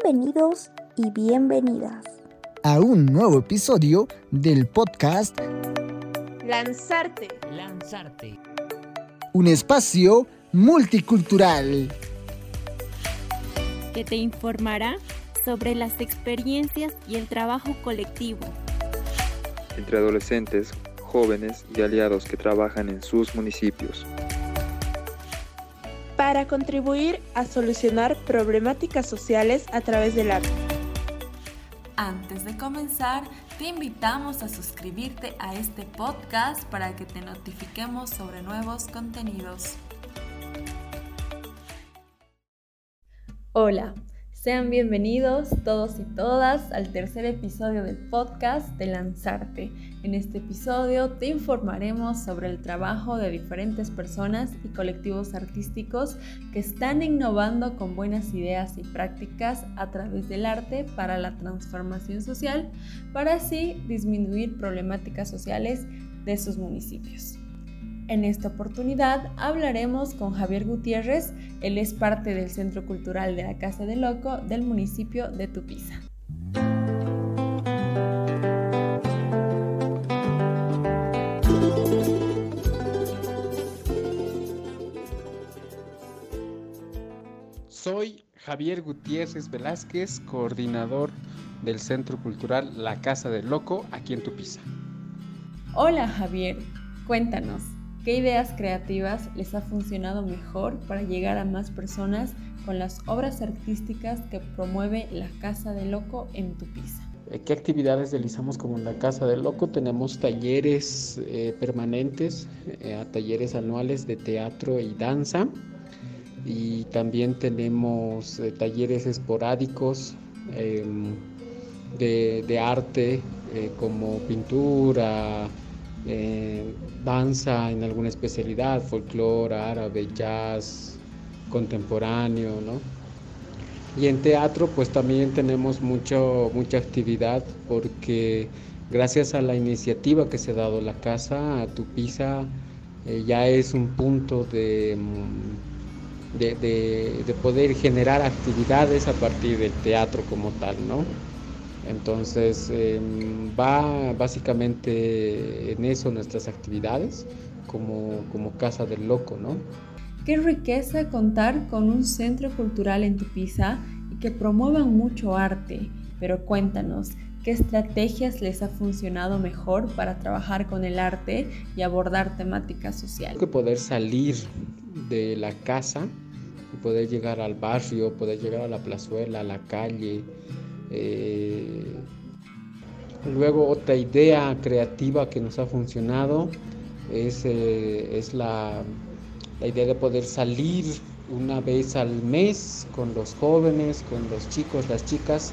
Bienvenidos y bienvenidas a un nuevo episodio del podcast Lanzarte. Lanzarte. Un espacio multicultural que te informará sobre las experiencias y el trabajo colectivo entre adolescentes, jóvenes y aliados que trabajan en sus municipios para contribuir a solucionar problemáticas sociales a través del arte. Antes de comenzar, te invitamos a suscribirte a este podcast para que te notifiquemos sobre nuevos contenidos. Hola, sean bienvenidos todos y todas al tercer episodio del podcast de Lanzarte. En este episodio te informaremos sobre el trabajo de diferentes personas y colectivos artísticos que están innovando con buenas ideas y prácticas a través del arte para la transformación social, para así disminuir problemáticas sociales de sus municipios. En esta oportunidad hablaremos con Javier Gutiérrez, él es parte del Centro Cultural de la Casa de Loco del municipio de Tupiza. Soy Javier Gutiérrez Velázquez, coordinador del Centro Cultural La Casa del Loco aquí en Tupiza. Hola Javier, cuéntanos, ¿Qué ideas creativas les ha funcionado mejor para llegar a más personas con las obras artísticas que promueve la Casa del Loco en Tupiza? Eh, ¿Qué actividades realizamos como la Casa del Loco? Tenemos talleres eh, permanentes, eh, talleres anuales de teatro y danza. Y también tenemos talleres esporádicos em, de, arte como pintura, eh, danza en alguna especialidad, folclore, árabe, jazz, contemporáneo, ¿no? Y en teatro pues también tenemos mucho, mucha actividad porque gracias a la iniciativa que se ha dado la casa, a Tupiza, eh, ya es un punto de, mm, de, de poder generar actividades a partir del teatro como tal, ¿no? Entonces em, va básicamente en eso nuestras actividades como, como Casa del Loco, ¿no? Qué riqueza contar con un centro cultural en Tupiza y que promuevan mucho arte, pero cuéntanos, ¿qué estrategias les ha funcionado mejor para trabajar con el arte y abordar temáticas sociales? Que poder salir de la casa y poder llegar al barrio, poder llegar a la plazuela, a la calle, eh, luego otra idea creativa que nos ha funcionado es, eh, es la, la, idea de poder salir una vez al mes con los jóvenes, con los chicos, las chicas,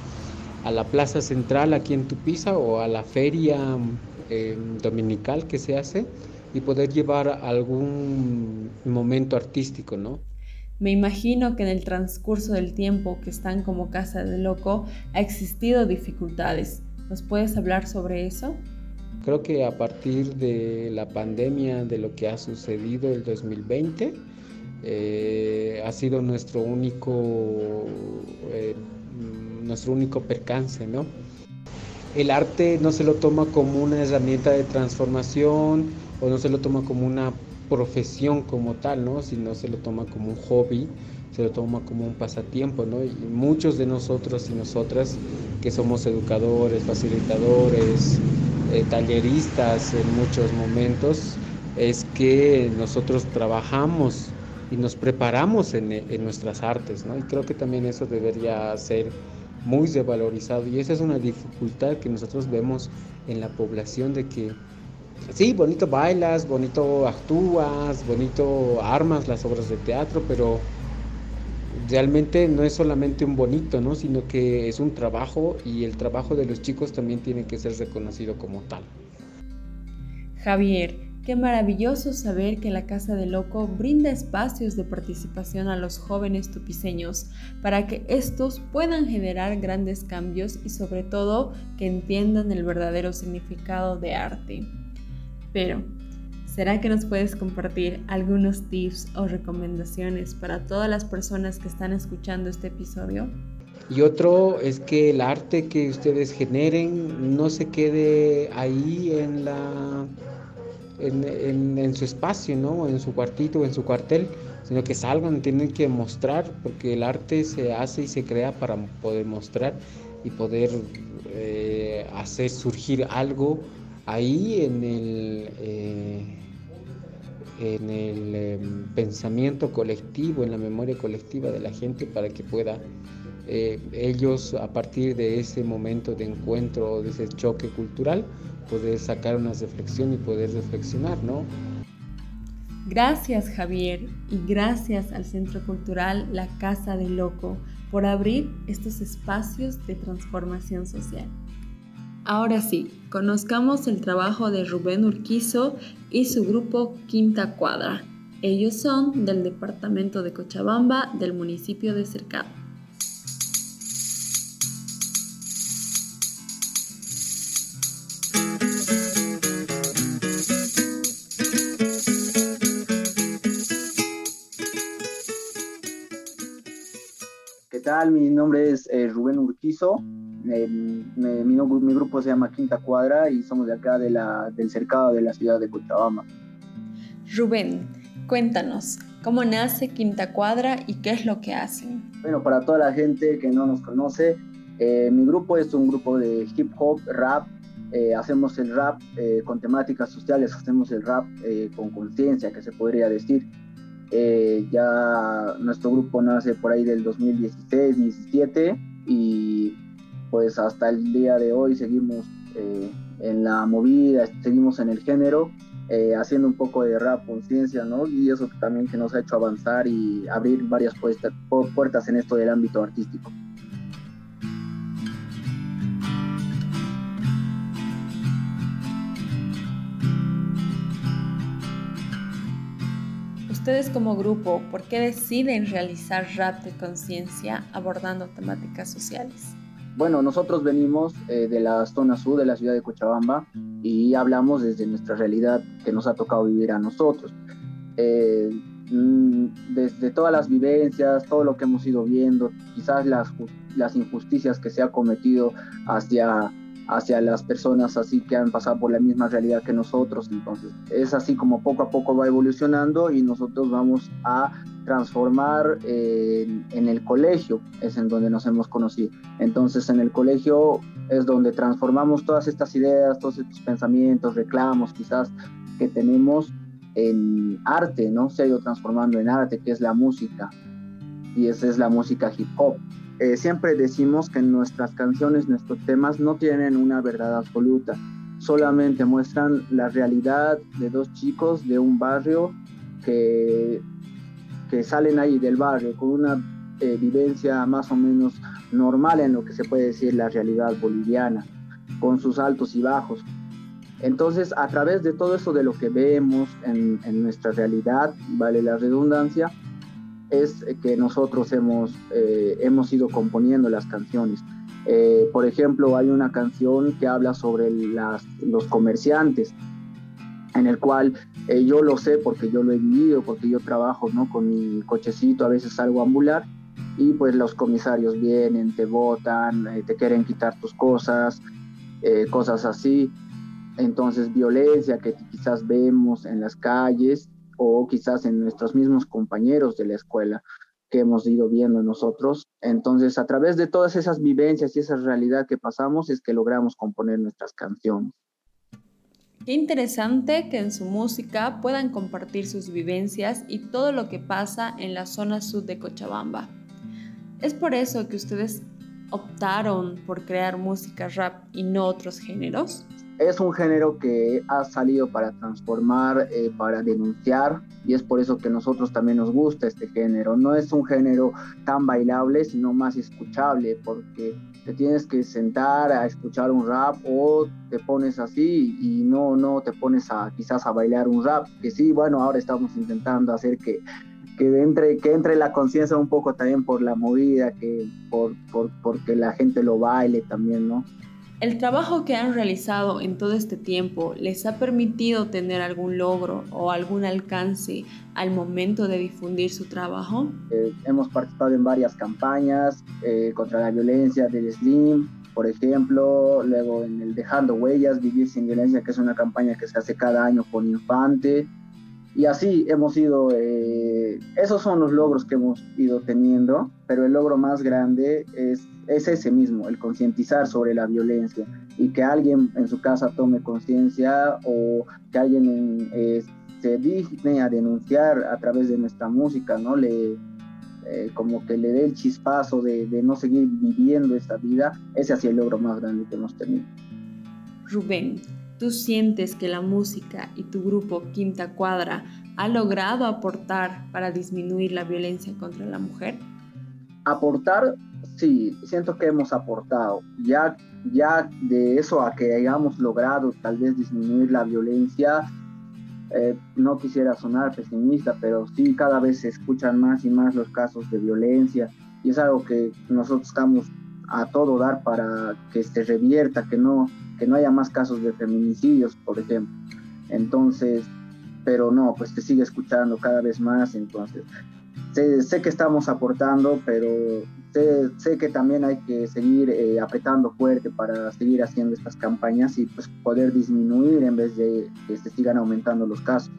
a la plaza central aquí en Tupiza o a la feria eh, dominical que se hace y poder llevar algún momento artístico, ¿no? Me imagino que en el transcurso del tiempo que están como casa de loco ha existido dificultades. ¿Nos puedes hablar sobre eso? Creo que a partir de la pandemia, de lo que ha sucedido el 2020, eh, ha sido nuestro único, eh, nuestro único percance, ¿no? El arte no se lo toma como una herramienta de transformación o no se lo toma como una profesión como tal, ¿no? Sino se lo toma como un hobby, se lo toma como un pasatiempo, ¿no? Y muchos de nosotros y nosotras que somos educadores, facilitadores, eh, talleristas en muchos momentos, es que nosotros trabajamos y nos preparamos en, en nuestras artes, ¿no? Y creo que también eso debería ser muy devalorizado y esa es una dificultad que nosotros vemos en la población de que sí, bonito bailas, bonito actúas, bonito armas las obras de teatro, pero realmente no es solamente un bonito, ¿no? sino que es un trabajo y el trabajo de los chicos también tiene que ser reconocido como tal. Javier, qué maravilloso saber que la Casa de Loco brinda espacios de participación a los jóvenes tupiceños para que estos puedan generar grandes cambios y sobre todo que entiendan el verdadero significado de arte. Pero, ¿será que nos puedes compartir algunos tips o recomendaciones para todas las personas que están escuchando este episodio? Y otro es que el arte que ustedes generen no se quede ahí en la en, su espacio, ¿no? En su cuartito, en su cuartel, sino que salgan, tienen que mostrar, porque el arte se hace y se crea para poder mostrar y poder eh, hacer surgir algo ahí en el, eh, en el em, pensamiento colectivo, en la memoria colectiva de la gente para que pueda eh, ellos a partir de ese momento de encuentro, de ese choque cultural, poder sacar una reflexión y poder reflexionar, ¿no? Gracias Javier y gracias al Centro Cultural La Casa del Loco por abrir estos espacios de transformación social. Ahora sí, conozcamos el trabajo de Rubén Urquizo y su grupo Quinta Cuadra. Ellos son del departamento de Cochabamba del municipio de Cercado. ¿Qué tal? Mi nombre es eh, Rubén Urquizo mi, grupo se llama Quinta Cuadra y somos de acá de la, del cercado de la ciudad de Cochabamba. Rubén, cuéntanos, ¿cómo nace Quinta Cuadra y qué es lo que hacen? Bueno, para toda la gente que no nos conoce, eh, mi grupo es un grupo de hip hop, rap. Eh, hacemos el rap eh, con temáticas sociales, hacemos el rap con conciencia, que se podría decir. ya nuestro grupo nace por ahí del 2016-17 y pues hasta el día de hoy seguimos eh, en la movida, seguimos en el género, eh, haciendo un poco de rap conciencia, ¿no? Y eso también que nos ha hecho avanzar y abrir varias puertas, puertas en esto del ámbito artístico. Ustedes como grupo, ¿por qué deciden realizar rap de conciencia abordando temáticas sociales? Bueno, nosotros venimos eh, de la zona sur de la ciudad de Cochabamba y hablamos desde nuestra realidad que nos ha tocado vivir a nosotros. Eh, mm, desde todas las vivencias, todo lo que hemos ido viendo, quizás las, las injusticias que se ha cometido hacia, hacia las personas así que han pasado por la misma realidad que nosotros. Entonces, es así como poco a poco va evolucionando y nosotros vamos a transformar en, el colegio, es en donde nos hemos conocido. Entonces en el colegio es donde transformamos todas estas ideas, todos estos pensamientos, reclamos quizás que tenemos en arte, ¿no? Se ha ido transformando en arte, que es la música, y esa es la música hip hop. Eh, siempre decimos que nuestras canciones, nuestros temas no tienen una verdad absoluta, solamente muestran la realidad de dos chicos de un barrio que que salen ahí del barrio con una eh, vivencia más o menos normal en lo que se puede decir la realidad boliviana, con sus altos y bajos. Entonces, a través de todo eso de lo que vemos en, nuestra realidad, vale la redundancia, es que nosotros hemos, eh, hemos ido componiendo las canciones. Eh, por ejemplo, hay una canción que habla sobre las, los comerciantes, en el cual eh, yo lo sé porque yo lo he vivido, porque yo trabajo ¿no? con mi cochecito, a veces salgo a ambular y pues los comisarios vienen, te botan, eh, te quieren quitar tus cosas, eh, cosas así. Entonces violencia que quizás vemos en las calles o quizás en nuestros mismos compañeros de la escuela que hemos ido viendo nosotros. Entonces a través de todas esas vivencias y esa realidad que pasamos es que logramos componer nuestras canciones. Qué interesante que en su música puedan compartir sus vivencias y todo lo que pasa en la zona sur de Cochabamba. Es por eso que ustedes optaron por crear música rap y no otros géneros es un género que ha salido para transformar, eh, para denunciar, y es por eso que nosotros también nos gusta este género. No es un género tan bailable, sino más escuchable, porque te tienes que sentar a escuchar un rap o te pones así y no, no te pones a quizás a bailar un rap, que sí, bueno, ahora estamos intentando hacer que, que entre, que entre la conciencia un poco también por la movida, que por, por, porque la gente lo baile también, ¿no? ¿El trabajo que han realizado en todo este tiempo les ha permitido tener algún logro o algún alcance al momento de difundir su trabajo? Eh, hemos participado en varias campañas eh, contra la violencia del SLIM, por ejemplo, luego en el Dejando Huellas, Vivir sin Violencia, que es una campaña que se hace cada año con Infante. Y así hemos ido, eh, esos son los logros que hemos ido teniendo, pero el logro más grande es, es ese mismo, el concientizar sobre la violencia y que alguien en su casa tome conciencia o que alguien eh, se digne a denunciar a través de nuestra música, ¿no? Le, eh, como que le dé el chispazo de, de no seguir viviendo esta vida, ese ha sido el logro más grande que hemos tenido. Rubén, ¿Tú sientes que la música y tu grupo Quinta Cuadra ha logrado aportar para disminuir la violencia contra la mujer? Aportar, sí, siento que hemos aportado. Ya, ya de eso a que hayamos logrado tal vez disminuir la violencia, eh, no quisiera sonar pesimista, pero sí cada vez se escuchan más y más los casos de violencia y es algo que nosotros estamos a todo dar para que se revierta, que no, que no haya más casos de feminicidios, por ejemplo. Entonces, pero no, pues te sigue escuchando cada vez más, entonces sé, que estamos aportando, pero sé, que también hay que seguir eh, apretando fuerte para seguir haciendo estas campañas y pues poder disminuir en vez de que se sigan aumentando los casos.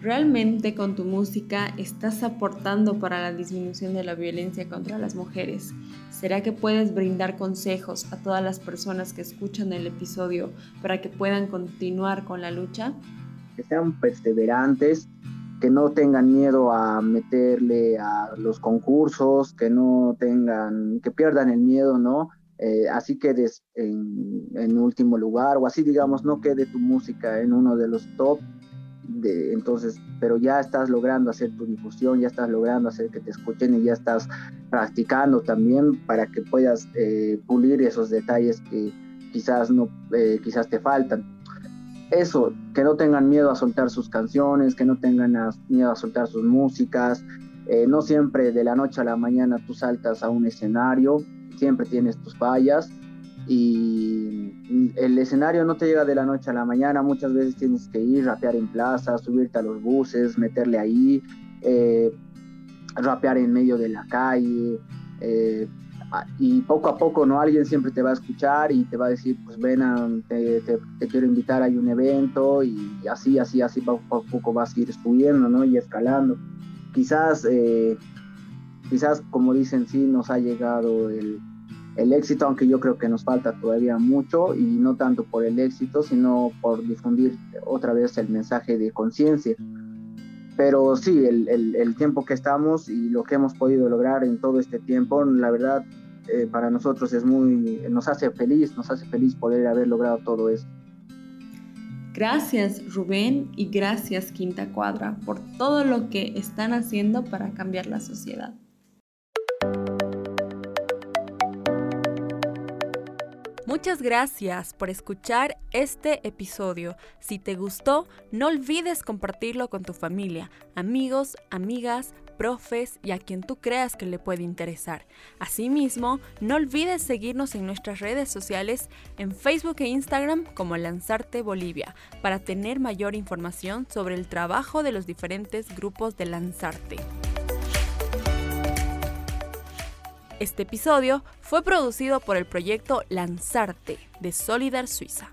¿Realmente con tu música estás aportando para la disminución de la violencia contra las mujeres? ¿Será que puedes brindar consejos a todas las personas que escuchan el episodio para que puedan continuar con la lucha? Que sean perseverantes, que no tengan miedo a meterle a los concursos, que no tengan, que pierdan el miedo, ¿no? Eh, así quedes en, en último lugar o así digamos, no quede tu música en uno de los top entonces, pero ya estás logrando hacer tu difusión, ya estás logrando hacer que te escuchen y ya estás practicando también para que puedas eh, pulir esos detalles que quizás no, eh, quizás te faltan. Eso, que no tengan miedo a soltar sus canciones, que no tengan miedo a soltar sus músicas. Eh, no siempre de la noche a la mañana tú saltas a un escenario, siempre tienes tus fallas y el escenario no te llega de la noche a la mañana, muchas veces tienes que ir, rapear en plaza, subirte a los buses, meterle ahí, eh, rapear en medio de la calle, eh, y poco a poco, ¿no? Alguien siempre te va a escuchar y te va a decir, pues ven, a, te, quiero invitar, hay un evento, y así, así, así, poco a poco vas a ir subiendo, ¿no? Y escalando. Quizás, eh, quizás, como dicen, sí nos ha llegado el, el éxito, aunque yo creo que nos falta todavía mucho y no tanto por el éxito, sino por difundir otra vez el mensaje de conciencia. Pero sí, el, el, tiempo que estamos y lo que hemos podido lograr en todo este tiempo, la verdad, eh, para nosotros es muy, nos hace feliz, nos hace feliz poder haber logrado todo eso. Gracias Rubén y gracias Quinta Cuadra por todo lo que están haciendo para cambiar la sociedad. Muchas gracias por escuchar este episodio. Si te gustó, no olvides compartirlo con tu familia, amigos, amigas, profes y a quien tú creas que le puede interesar. Asimismo, no olvides seguirnos en nuestras redes sociales en Facebook e Instagram como Lanzarte Bolivia para tener mayor información sobre el trabajo de los diferentes grupos de Lanzarte. Este episodio fue producido por el proyecto Lanzarte de Solidar Suiza.